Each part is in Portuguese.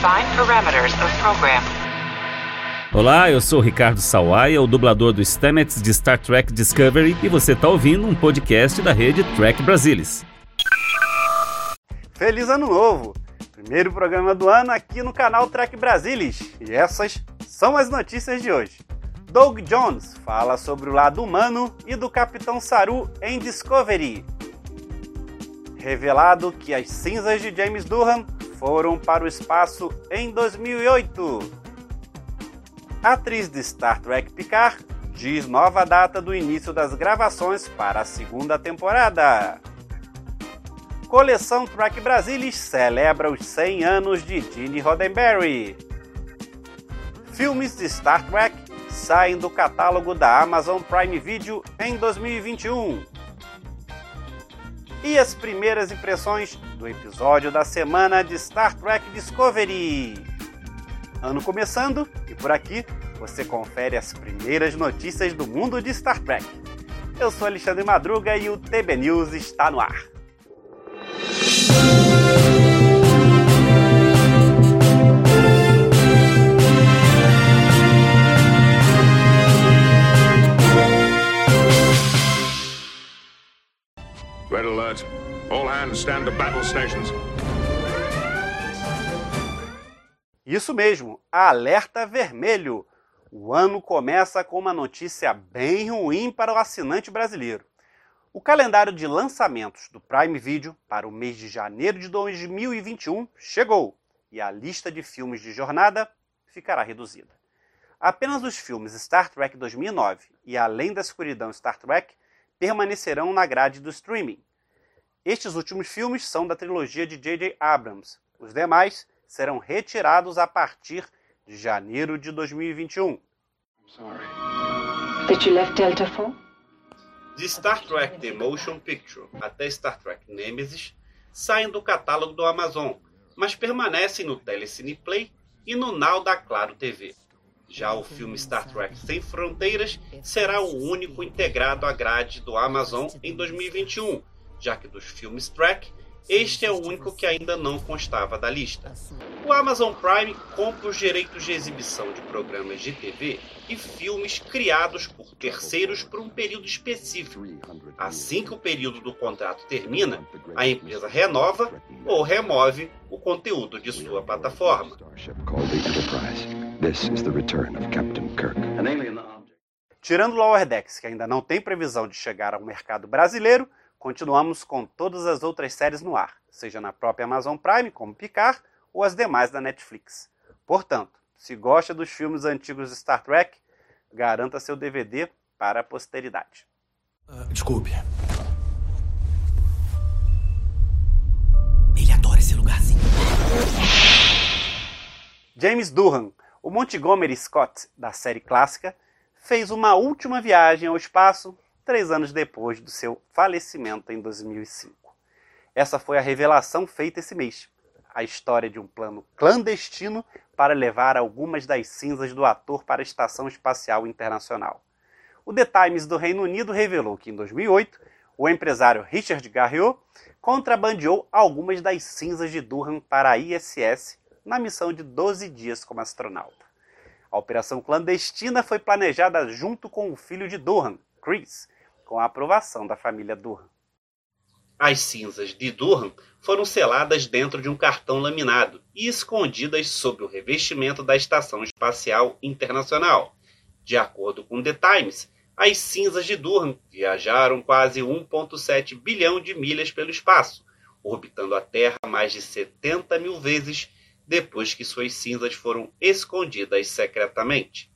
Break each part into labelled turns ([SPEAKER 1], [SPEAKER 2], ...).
[SPEAKER 1] Define parameters of program.
[SPEAKER 2] Olá, eu sou Ricardo Sawaia, o dublador do Stamets de Star Trek Discovery, e você está ouvindo um podcast da rede Trek Brasilis.
[SPEAKER 3] Feliz Ano Novo! Primeiro programa do ano aqui no canal Trek Brasilis. E essas são as notícias de hoje. Doug Jones fala sobre o lado humano e do Capitão Saru em Discovery. Revelado que as cinzas de James Durham foram para o espaço em 2008. A atriz de Star Trek Picard diz nova data do início das gravações para a segunda temporada. Coleção Trek Brasilis celebra os 100 anos de Gene Roddenberry. Filmes de Star Trek saem do catálogo da Amazon Prime Video em 2021. E as primeiras impressões do episódio da semana de Star Trek Discovery. Ano começando e por aqui você confere as primeiras notícias do mundo de Star Trek. Eu sou Alexandre Madruga e o TB News está no ar.
[SPEAKER 4] Red alert. All hands stand to battle stations.
[SPEAKER 3] Isso mesmo, alerta vermelho. O ano começa com uma notícia bem ruim para o assinante brasileiro. O calendário de lançamentos do Prime Video para o mês de janeiro de 2021 chegou e a lista de filmes de jornada ficará reduzida. Apenas os filmes Star Trek 2009 e Além da Escuridão Star Trek permanecerão na grade do streaming. Estes últimos filmes são da trilogia de J.J. Abrams. Os demais serão retirados a partir de janeiro de 2021.
[SPEAKER 5] That you left Delta for?
[SPEAKER 3] De Star Trek The Motion Picture até Star Trek Nemesis saem do catálogo do Amazon, mas permanecem no Telecine Play e no Now da Claro TV. Já o filme Star Trek Sem Fronteiras será o único integrado à grade do Amazon em 2021, já que dos filmes Trek, este é o único que ainda não constava da lista. O Amazon Prime compra os direitos de exibição de programas de TV e filmes criados por terceiros por um período específico. Assim que o período do contrato termina, a empresa renova ou remove o conteúdo de sua plataforma. Tirando Lower Decks, que ainda não tem previsão de chegar ao mercado brasileiro, continuamos com todas as outras séries no ar, seja na própria Amazon Prime, como Picard, ou as demais da Netflix. Portanto, se gosta dos filmes antigos de Star Trek, garanta seu DVD para a posteridade.
[SPEAKER 6] Uh, desculpe. Ele adora esse lugarzinho.
[SPEAKER 3] James Durham, o Montgomery Scott da série clássica, fez uma última viagem ao espaço três anos depois do seu falecimento em 2005. Essa foi a revelação feita esse mês. A história de um plano clandestino para levar algumas das cinzas do ator para a Estação Espacial Internacional. O The Times do Reino Unido revelou que em 2008, o empresário Richard Garriott contrabandeou algumas das cinzas de Durham para a ISS na missão de 12 dias como astronauta. A operação clandestina foi planejada junto com o filho de Durham, Chris, com a aprovação da família Durham. As cinzas de Durham foram seladas dentro de um cartão laminado e escondidas sob o revestimento da Estação Espacial Internacional. De acordo com The Times, as cinzas de Durham viajaram quase 1,7 bilhão de milhas pelo espaço, orbitando a Terra mais de 70 mil vezes depois que suas cinzas foram escondidas secretamente.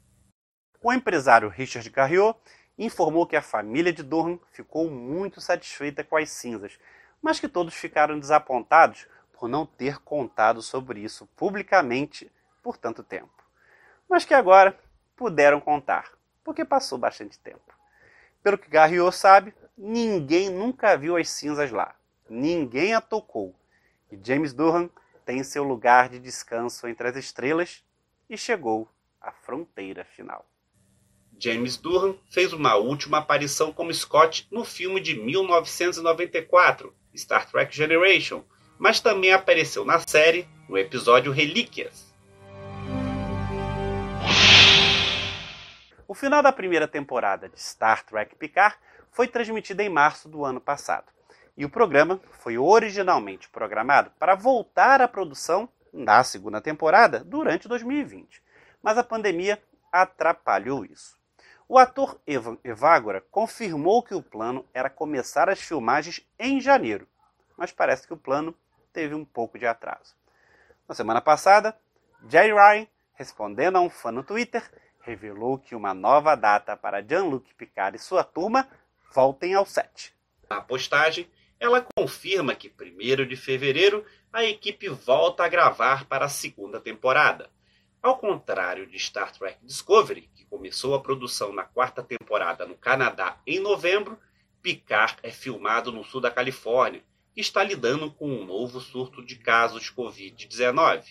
[SPEAKER 3] O empresário Richard Garriott informou que a família de Durham ficou muito satisfeita com as cinzas, mas que todos ficaram desapontados por não ter contado sobre isso publicamente por tanto tempo. Mas que agora puderam contar, porque passou bastante tempo. Pelo que Garriott sabe, ninguém nunca viu as cinzas lá. Ninguém a tocou. E James Durham tem seu lugar de descanso entre as estrelas e chegou à fronteira final. James Durham fez uma última aparição como Scott no filme de 1994, Star Trek Generation, mas também apareceu na série no episódio Relíquias. O final da primeira temporada de Star Trek Picard foi transmitido em março do ano passado. E o programa foi originalmente programado para voltar à produção da segunda temporada durante 2020. Mas a pandemia atrapalhou isso. O ator Evan Evagora confirmou que o plano era começar as filmagens em janeiro, mas parece que o plano teve um pouco de atraso. Na semana passada, Jerry Ryan, respondendo a um fã no Twitter, revelou que uma nova data para Jean-Luc Picard e sua turma voltem ao set. Na postagem, ela confirma que 1 de fevereiro a equipe volta a gravar para a segunda temporada. Ao contrário de Star Trek Discovery, que começou a produção na quarta temporada no Canadá em novembro, Picard é filmado no sul da Califórnia, que está lidando com um novo surto de casos Covid-19.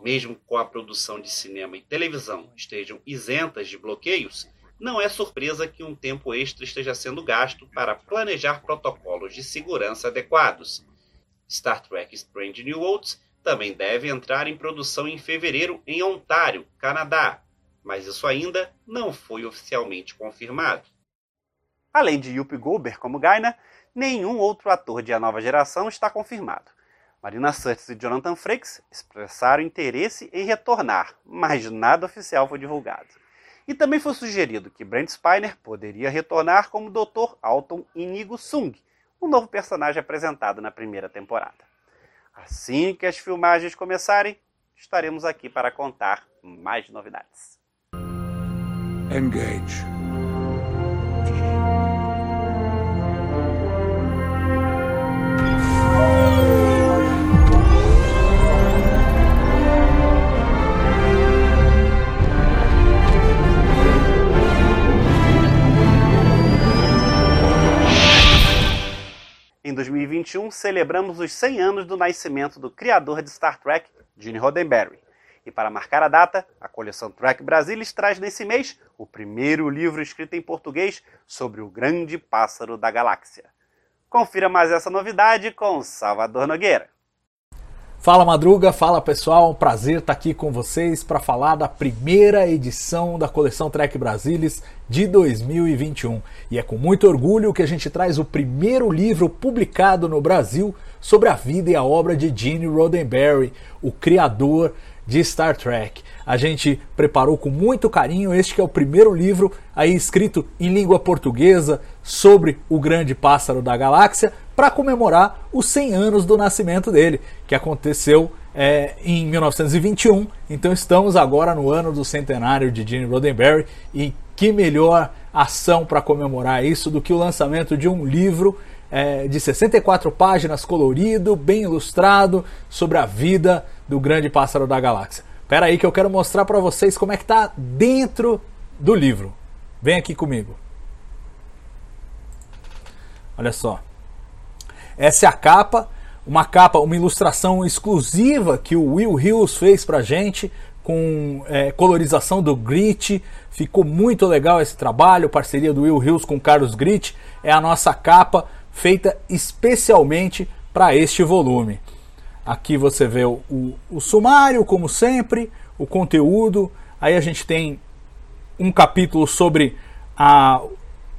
[SPEAKER 3] Mesmo com a produção de cinema e televisão estejam isentas de bloqueios, não é surpresa que um tempo extra esteja sendo gasto para planejar protocolos de segurança adequados. Star Trek Strange New Worlds também deve entrar em produção em fevereiro em Ontário, Canadá, mas isso ainda não foi oficialmente confirmado. Além de Yuppie Goldberg como Gaina, nenhum outro ator de A Nova Geração está confirmado. Marina Sirtis e Jonathan Frakes expressaram interesse em retornar, mas nada oficial foi divulgado. E também foi sugerido que Brent Spiner poderia retornar como Dr. Alton Inigo Sung, um novo personagem apresentado na primeira temporada. Assim que as filmagens começarem, estaremos aqui para contar mais novidades.
[SPEAKER 6] Engage.
[SPEAKER 3] Em 2021, celebramos os 100 anos do nascimento do criador de Star Trek, Gene Roddenberry. E para marcar a data, a coleção Trek Brasilis traz nesse mês o primeiro livro escrito em português sobre o grande pássaro da galáxia. Confira mais essa novidade com Salvador Nogueira.
[SPEAKER 5] Fala Madruga, fala pessoal, um prazer estar aqui com vocês para falar da primeira edição da coleção Trek Brasilis de 2021. E é com muito orgulho que a gente traz o primeiro livro publicado no Brasil sobre a vida e a obra de Gene Roddenberry, o criador de Star Trek. A gente preparou com muito carinho este que é o primeiro livro aí escrito em língua portuguesa sobre o grande pássaro da galáxia para comemorar os 100 anos do nascimento dele, que aconteceu é, em 1921. Então estamos agora no ano do centenário de Gene Roddenberry e que melhor ação para comemorar isso do que o lançamento de um livro é, de 64 páginas, colorido, bem ilustrado, sobre a vida do grande pássaro da galáxia. Espera aí que eu quero mostrar para vocês como é que está dentro do livro. Vem aqui comigo. Olha só. Essa é a capa, uma capa, uma ilustração exclusiva que o Will Hills fez pra gente com é, colorização do Grit. Ficou muito legal esse trabalho, parceria do Will Hills com Carlos Grit. É a nossa capa feita especialmente para este volume. Aqui você vê o, o, o, sumário, como sempre, o conteúdo. Aí a gente tem um capítulo sobre a,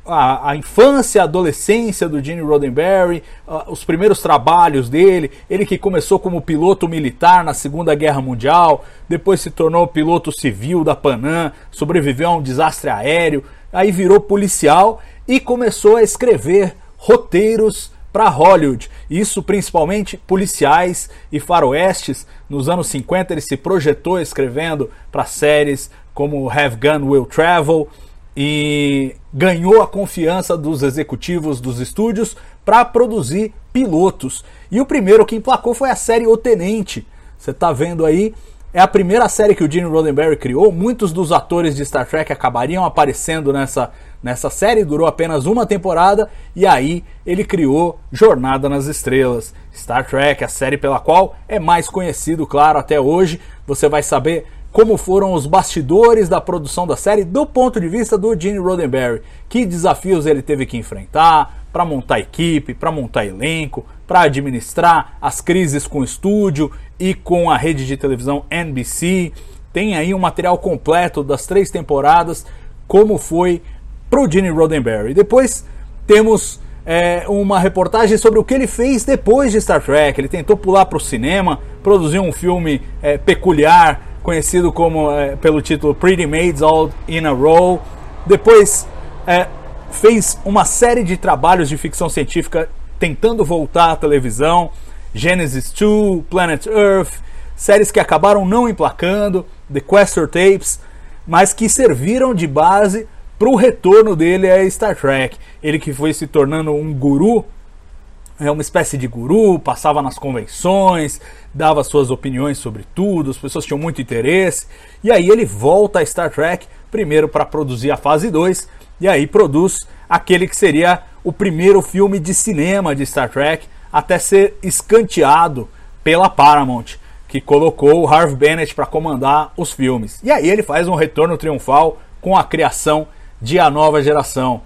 [SPEAKER 5] a, a infância, a adolescência do Gene Roddenberry, os primeiros trabalhos dele, ele que começou como piloto militar na Segunda Guerra Mundial, depois se tornou piloto civil da Panam, sobreviveu a um desastre aéreo, aí virou policial e começou a escrever roteiros para Hollywood. Isso principalmente policiais e faroestes. Nos anos 50 ele se projetou escrevendo para séries como Have Gun Will Travel e ganhou a confiança dos executivos dos estúdios para produzir pilotos. E o primeiro que emplacou foi a série O Tenente. Você está vendo aí é a primeira série que o Gene Roddenberry criou. Muitos dos atores de Star Trek acabariam aparecendo nessa, nessa série, durou apenas uma temporada, e aí ele criou Jornada nas Estrelas. Star Trek, a série pela qual é mais conhecido, claro, até hoje. Você vai saber como foram os bastidores da produção da série do ponto de vista do Gene Roddenberry. Que desafios ele teve que enfrentar, para montar equipe, para montar elenco, para administrar as crises com o estúdio e com a rede de televisão NBC. Tem aí um material completo das três temporadas, como foi pro Gene Roddenberry. Depois temos é, uma reportagem sobre o que ele fez depois de Star Trek. Ele tentou pular para o cinema, produziu um filme é, peculiar, conhecido como é, pelo título Pretty Maids All in a Row. Depois é, fez uma série de trabalhos de ficção científica tentando voltar à televisão, Genesis 2, Planet Earth, séries que acabaram não emplacando, The Questor Tapes, mas que serviram de base para o retorno dele a Star Trek. Ele que foi se tornando um guru, é uma espécie de guru, passava nas convenções, dava suas opiniões sobre tudo, as pessoas tinham muito interesse. E aí ele volta a Star Trek, primeiro para produzir a fase 2, e aí produz aquele que seria o primeiro filme de cinema de Star Trek, até ser escanteado pela Paramount, que colocou o Harv Bennett para comandar os filmes. E aí ele faz um retorno triunfal com a criação de A Nova Geração,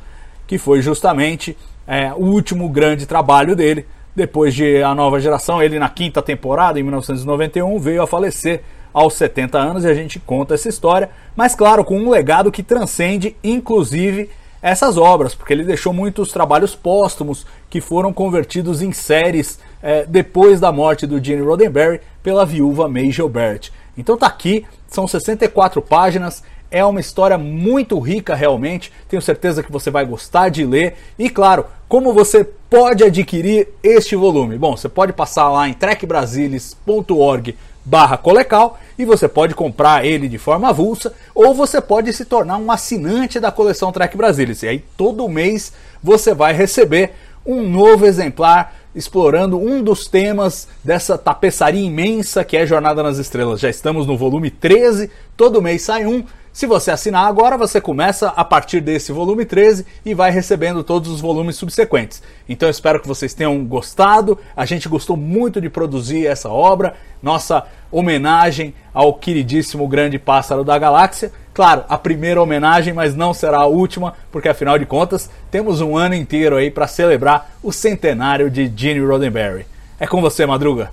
[SPEAKER 5] que foi justamente é, o último grande trabalho dele. Depois de A Nova Geração, ele na quinta temporada, em 1991, veio a falecer aos 70 anos e a gente conta essa história, mas claro, com um legado que transcende inclusive essas obras, porque ele deixou muitos trabalhos póstumos que foram convertidos em séries é, depois da morte do Gene Roddenberry pela viúva May Gilbert. Então tá aqui, são 64 páginas, é uma história muito rica realmente, tenho certeza que você vai gostar de ler. E claro, como você pode adquirir este volume? Bom, você pode passar lá em trekbrasilis.org barra colecal e você pode comprar ele de forma avulsa ou você pode se tornar um assinante da coleção Trek Brasilis. E aí todo mês você vai receber um novo exemplar explorando um dos temas dessa tapeçaria imensa que é Jornada nas Estrelas. Já estamos no volume 13, todo mês sai um se você assinar agora, você começa a partir desse volume 13 e vai recebendo todos os volumes subsequentes. Então espero que vocês tenham gostado. A gente gostou muito de produzir essa obra, nossa homenagem ao queridíssimo grande pássaro da galáxia. Claro, a primeira homenagem, mas não será a última, porque afinal de contas, temos um ano inteiro aí para celebrar o centenário de Gene Roddenberry. É com você, Madruga.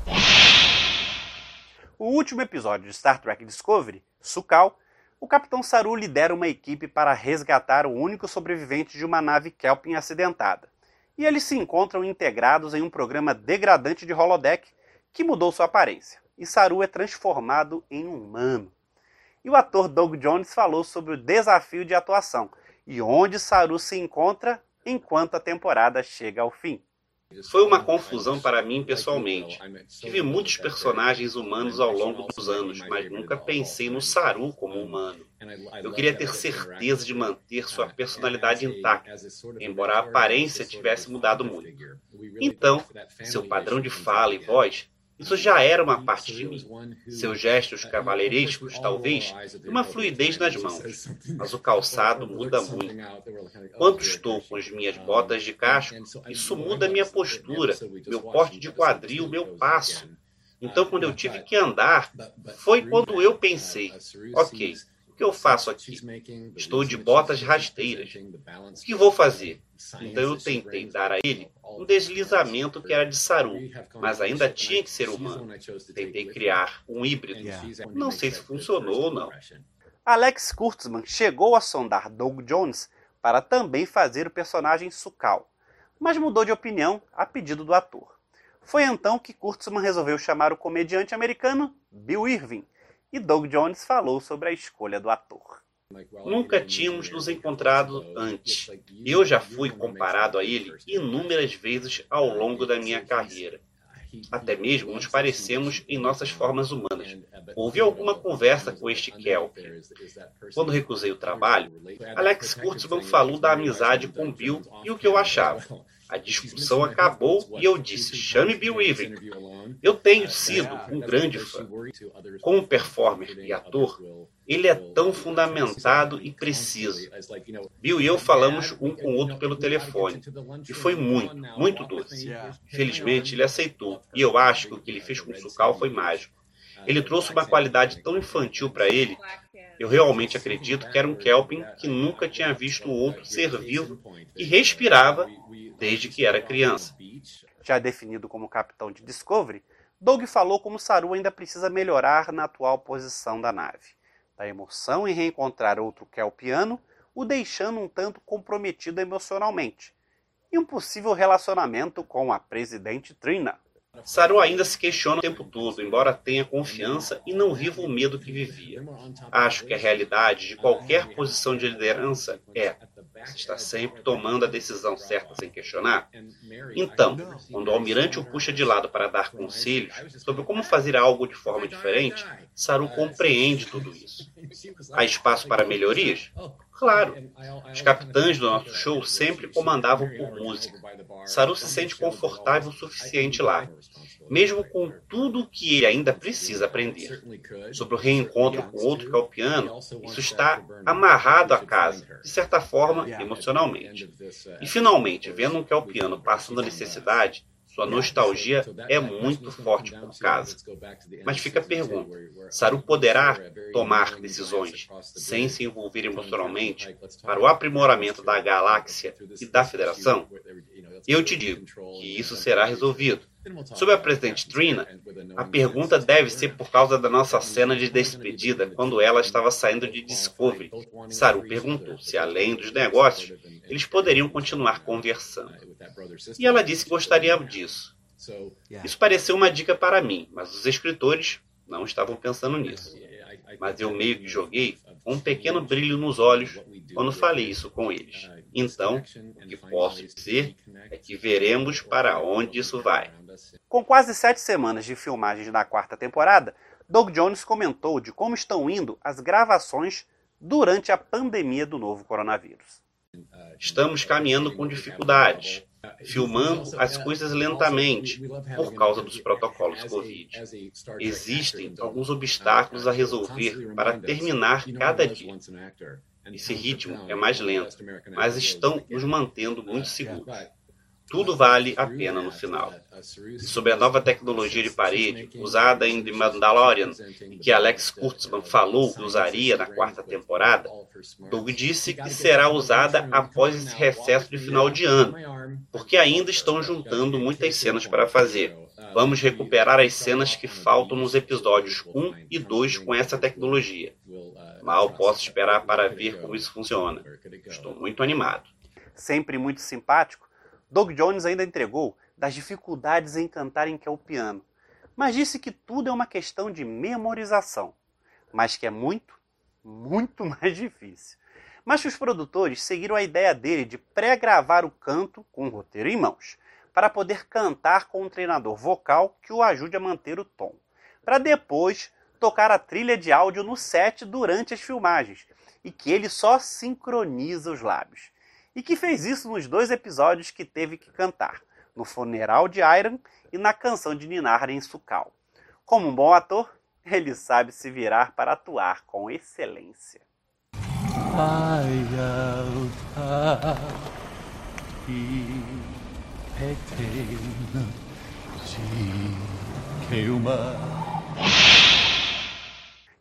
[SPEAKER 3] O último episódio de Star Trek Discovery, Sukal, o Capitão Saru lidera uma equipe para resgatar o único sobrevivente de uma nave Kelpin acidentada. E eles se encontram integrados em um programa degradante de holodeck que mudou sua aparência. E Saru é transformado em um humano. E o ator Doug Jones falou sobre o desafio de atuação e onde Saru se encontra enquanto a temporada chega ao fim. Foi uma confusão para mim pessoalmente. Tive muitos personagens humanos ao longo dos anos, mas nunca pensei no Saru como humano. Eu queria ter certeza de manter sua personalidade intacta, embora a aparência tivesse mudado muito. Então, seu padrão de fala e voz isso já era uma parte de mim. Seus gestos cavaleirescos, talvez, e uma fluidez nas mãos. Mas o calçado muda muito. Quando estou com as minhas botas de casco, isso muda minha postura, meu porte de quadril, meu passo. Então, quando eu tive que andar, foi quando eu pensei: ok, o que eu faço aqui? Estou de botas rasteiras. O que vou fazer? Então eu tentei dar a ele um deslizamento que era de Saru, mas ainda tinha que ser humano. Tentei criar um híbrido. Não sei se funcionou ou não. Alex Kurtzman chegou a sondar Doug Jones para também fazer o personagem Sukal, mas mudou de opinião a pedido do ator. Foi então que Kurtzman resolveu chamar o comediante americano Bill Irving e Doug Jones falou sobre a escolha do ator. Nunca tínhamos nos encontrado antes. Eu já fui comparado a ele inúmeras vezes ao longo da minha carreira. Até mesmo nos parecemos em nossas formas humanas. Houve alguma conversa com este Kelp. Quando recusei o trabalho, Alex Kurtzman falou da amizade com Bill e o que eu achava. A discussão acabou e eu disse: chame Bill Weaving. Eu tenho sido um grande fã. Como performer e ator, ele é tão fundamentado e preciso. Bill e eu falamos um com o outro pelo telefone. E foi muito, muito doce. Felizmente, ele aceitou. E eu acho que o que ele fez com o Sukal foi mágico. Ele trouxe uma qualidade tão infantil para ele
[SPEAKER 7] Eu realmente acredito que era um Kelpin que nunca tinha visto outro ser vivo que respirava desde que era criança.
[SPEAKER 3] Já definido como capitão de Discovery, Doug falou como Saru ainda precisa melhorar na atual posição da nave. Da emoção em reencontrar outro Kelpiano, o deixando um tanto comprometido emocionalmente. E um possível relacionamento com a presidente Trina.
[SPEAKER 7] Saru ainda se questiona o tempo todo, embora tenha confiança e não viva o medo que vivia. Acho que a realidade de qualquer posição de liderança é está sempre tomando a decisão certa sem questionar. Então, quando o almirante o puxa de lado para dar conselhos sobre como fazer algo de forma diferente, Saru compreende tudo isso. Há espaço para melhorias? Claro. Os capitães do nosso show sempre comandavam por música. Saru se sente confortável o suficiente lá, mesmo com tudo o que ele ainda precisa aprender. Sobre o reencontro com outro que é isso está amarrado à casa, de certa forma, emocionalmente. E finalmente, vendo um que é passando necessidade, sua nostalgia é muito forte por casa. Mas fica a pergunta: Saru poderá tomar decisões sem se envolver emocionalmente para o aprimoramento da galáxia e da Federação? Eu te digo que isso será resolvido. Sobre a presidente Trina, a pergunta deve ser por causa da nossa cena de despedida quando ela estava saindo de Discovery. Saru perguntou se, além dos negócios, eles poderiam continuar conversando. E ela disse que gostaria disso. Isso pareceu uma dica para mim, mas os escritores não estavam pensando nisso. Mas eu meio que joguei com um pequeno brilho nos olhos quando falei isso com eles. Então, o que posso dizer é que veremos para onde isso vai.
[SPEAKER 3] Com quase sete semanas de filmagens na quarta temporada, Doug Jones comentou de como estão indo as gravações durante a pandemia do novo coronavírus.
[SPEAKER 7] Estamos caminhando com dificuldades, filmando as coisas lentamente por causa dos protocolos Covid. Existem alguns obstáculos a resolver para terminar cada dia. Esse ritmo é mais lento, mas estão nos mantendo muito seguros. Tudo vale a pena no final. E sobre a nova tecnologia de parede, usada em The Mandalorian, e que Alex Kurtzman falou que usaria na quarta temporada, Doug disse que será usada após esse recesso de final de ano, porque ainda estão juntando muitas cenas para fazer. Vamos recuperar as cenas que faltam nos episódios 1 e 2 com essa tecnologia. Mal posso esperar para ver como isso funciona. Estou muito animado.
[SPEAKER 3] Sempre muito simpático, Doug Jones ainda entregou das dificuldades em cantar em que é o piano, mas disse que tudo é uma questão de memorização, mas que é muito, muito mais difícil. Mas que os produtores seguiram a ideia dele de pré-gravar o canto com o roteiro em mãos, para poder cantar com um treinador vocal que o ajude a manter o tom, para depois tocar a trilha de áudio no set durante as filmagens, e que ele só sincroniza os lábios e que fez isso nos dois episódios que teve que cantar, no funeral de Iron e na canção de Ninar em Sukal. Como um bom ator, ele sabe se virar para atuar com excelência.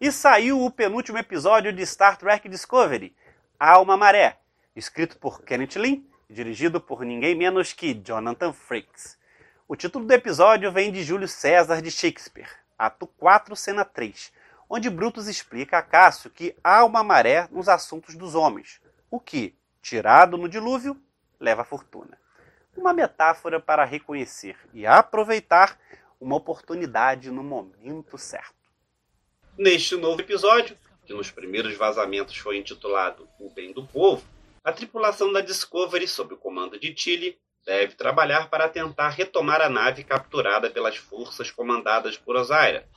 [SPEAKER 3] E saiu o penúltimo episódio de Star Trek Discovery, Alma Maré, escrito por Kenneth Lin e dirigido por ninguém menos que Jonathan Frakes. O título do episódio vem de Júlio César de Shakespeare, ato 4, cena 3, onde Brutus explica a Cássio que há uma maré nos assuntos dos homens, o que, tirado no dilúvio, leva a fortuna. Uma metáfora para reconhecer e aproveitar uma oportunidade no momento certo.
[SPEAKER 7] Neste novo episódio, que nos primeiros vazamentos foi intitulado O Bem do Povo, a tripulação da Discovery, sob o comando de Tilly, deve trabalhar para tentar retomar a nave capturada pelas forças comandadas por Osaira.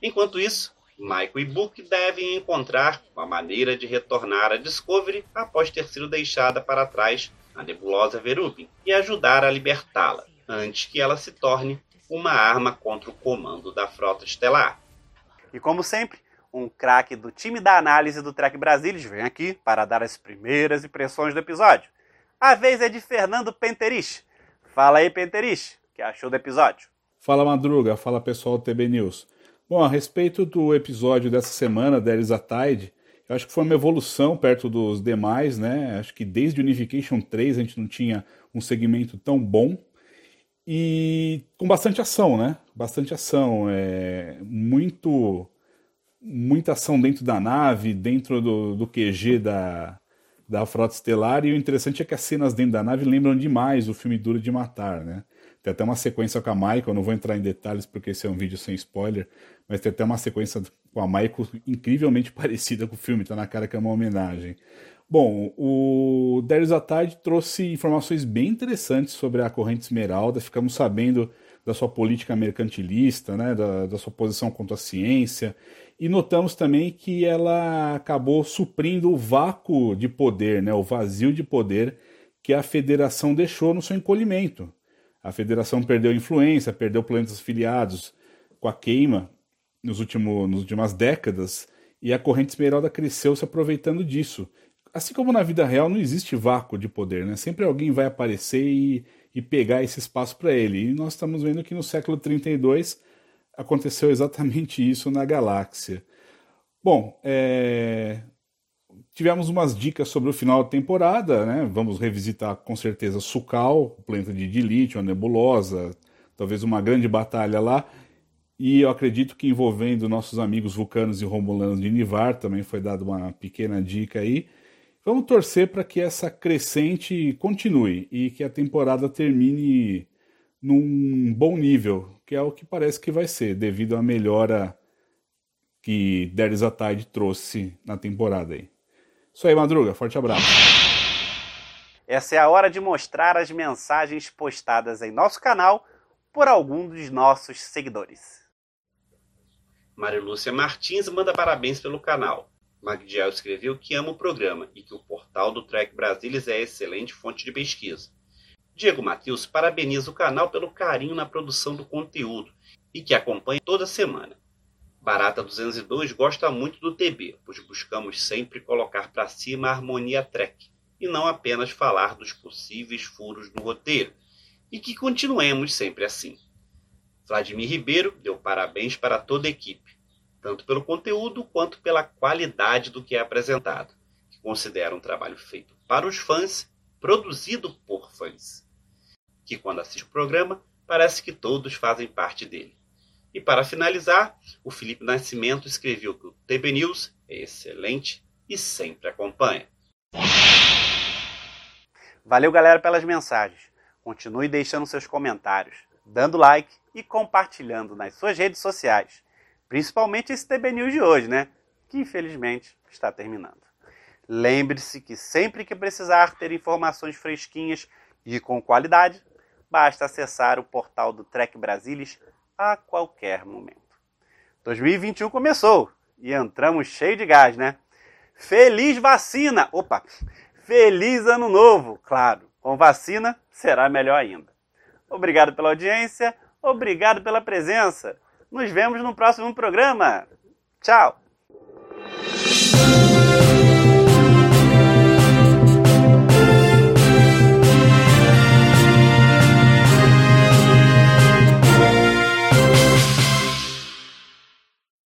[SPEAKER 7] Enquanto isso, Michael e Book devem encontrar uma maneira de retornar a Discovery após ter sido deixada para trás na nebulosa Verubin e ajudar a libertá-la, antes que ela se torne uma arma contra o comando da frota estelar.
[SPEAKER 3] E como sempre, um craque do time da análise do Trek Brasilis, vem aqui para dar as primeiras impressões do episódio. A vez é de Fernando Penterich. Fala aí, Penterich, o que achou do episódio?
[SPEAKER 8] Fala, Madruga. Fala, pessoal do TB News. Bom, a respeito do episódio dessa semana, da Elisa Tide, Eu acho que foi uma evolução perto dos demais, né? Acho que desde Unification 3 a gente não tinha um segmento tão bom e com bastante ação, né? Bastante ação, é muito muita ação dentro da nave, dentro do, do QG da, da Frota Estelar, e o interessante é que as cenas dentro da nave lembram demais o filme Duro de Matar, né? Tem até uma sequência com a Michael, não vou entrar em detalhes porque esse é um vídeo sem spoiler, mas tem até uma sequência com a Michael incrivelmente parecida com o filme, tá na cara que é uma homenagem. Bom, o Darius Atard trouxe informações bem interessantes sobre a corrente esmeralda, ficamos sabendo da sua política mercantilista, né, da, da sua posição contra a ciência, e notamos também que ela acabou suprindo o vácuo de poder, né, o vazio de poder que a federação deixou no seu encolhimento. A federação perdeu influência, perdeu planetas filiados com a queima nos últimos, nas últimas décadas, e a corrente esmeralda cresceu se aproveitando disso. Assim como na vida real não existe vácuo de poder, né? Sempre alguém vai aparecer e, e pegar esse espaço para ele. E nós estamos vendo que no século 32 aconteceu exatamente isso na galáxia. Bom, é... tivemos umas dicas sobre o final da temporada, né? Vamos revisitar com certeza Sukal, o planeta de Dilith, a nebulosa, talvez uma grande batalha lá. E eu acredito que envolvendo nossos amigos vulcanos e romulanos de Nivar, também foi dada uma pequena dica aí. Vamos torcer para que essa crescente continue e que a temporada termine num bom nível, que é o que parece que vai ser, devido à melhora que Darius Atide trouxe na temporada aí. Isso aí, Madruga, forte abraço.
[SPEAKER 3] Essa é a hora de mostrar as mensagens postadas em nosso canal por algum dos nossos seguidores.
[SPEAKER 9] Maria Lúcia Martins manda parabéns pelo canal. Magdiel escreveu que ama o programa e que o portal do Trek Brasilis é excelente fonte de pesquisa. Diego Matheus parabeniza o canal pelo carinho na produção do conteúdo e que acompanha toda semana. Barata 202 gosta muito do TB, pois buscamos sempre colocar para cima a harmonia trek e não apenas falar dos possíveis furos no roteiro, e que continuemos sempre assim. Vladimir Ribeiro deu parabéns para toda a equipe, tanto pelo conteúdo quanto pela qualidade do que é apresentado, que considera um trabalho feito para os fãs, produzido por fãs que quando assiste o programa parece que todos fazem parte dele. E para finalizar, o Felipe Nascimento escreveu que o TB News é excelente e sempre acompanha.
[SPEAKER 3] Valeu, galera, pelas mensagens. Continue deixando seus comentários, dando like e compartilhando nas suas redes sociais. Principalmente esse TB News de hoje, né? Que infelizmente está terminando. Lembre-se que sempre que precisar ter informações fresquinhas e com qualidade, basta acessar o portal do Trek Brasilis a qualquer momento. 2021 começou e entramos cheio de gás, né? Feliz vacina! Opa! Feliz ano novo! Claro, com vacina será melhor ainda. Obrigado pela audiência, obrigado pela presença. Nos vemos no próximo programa. Tchau!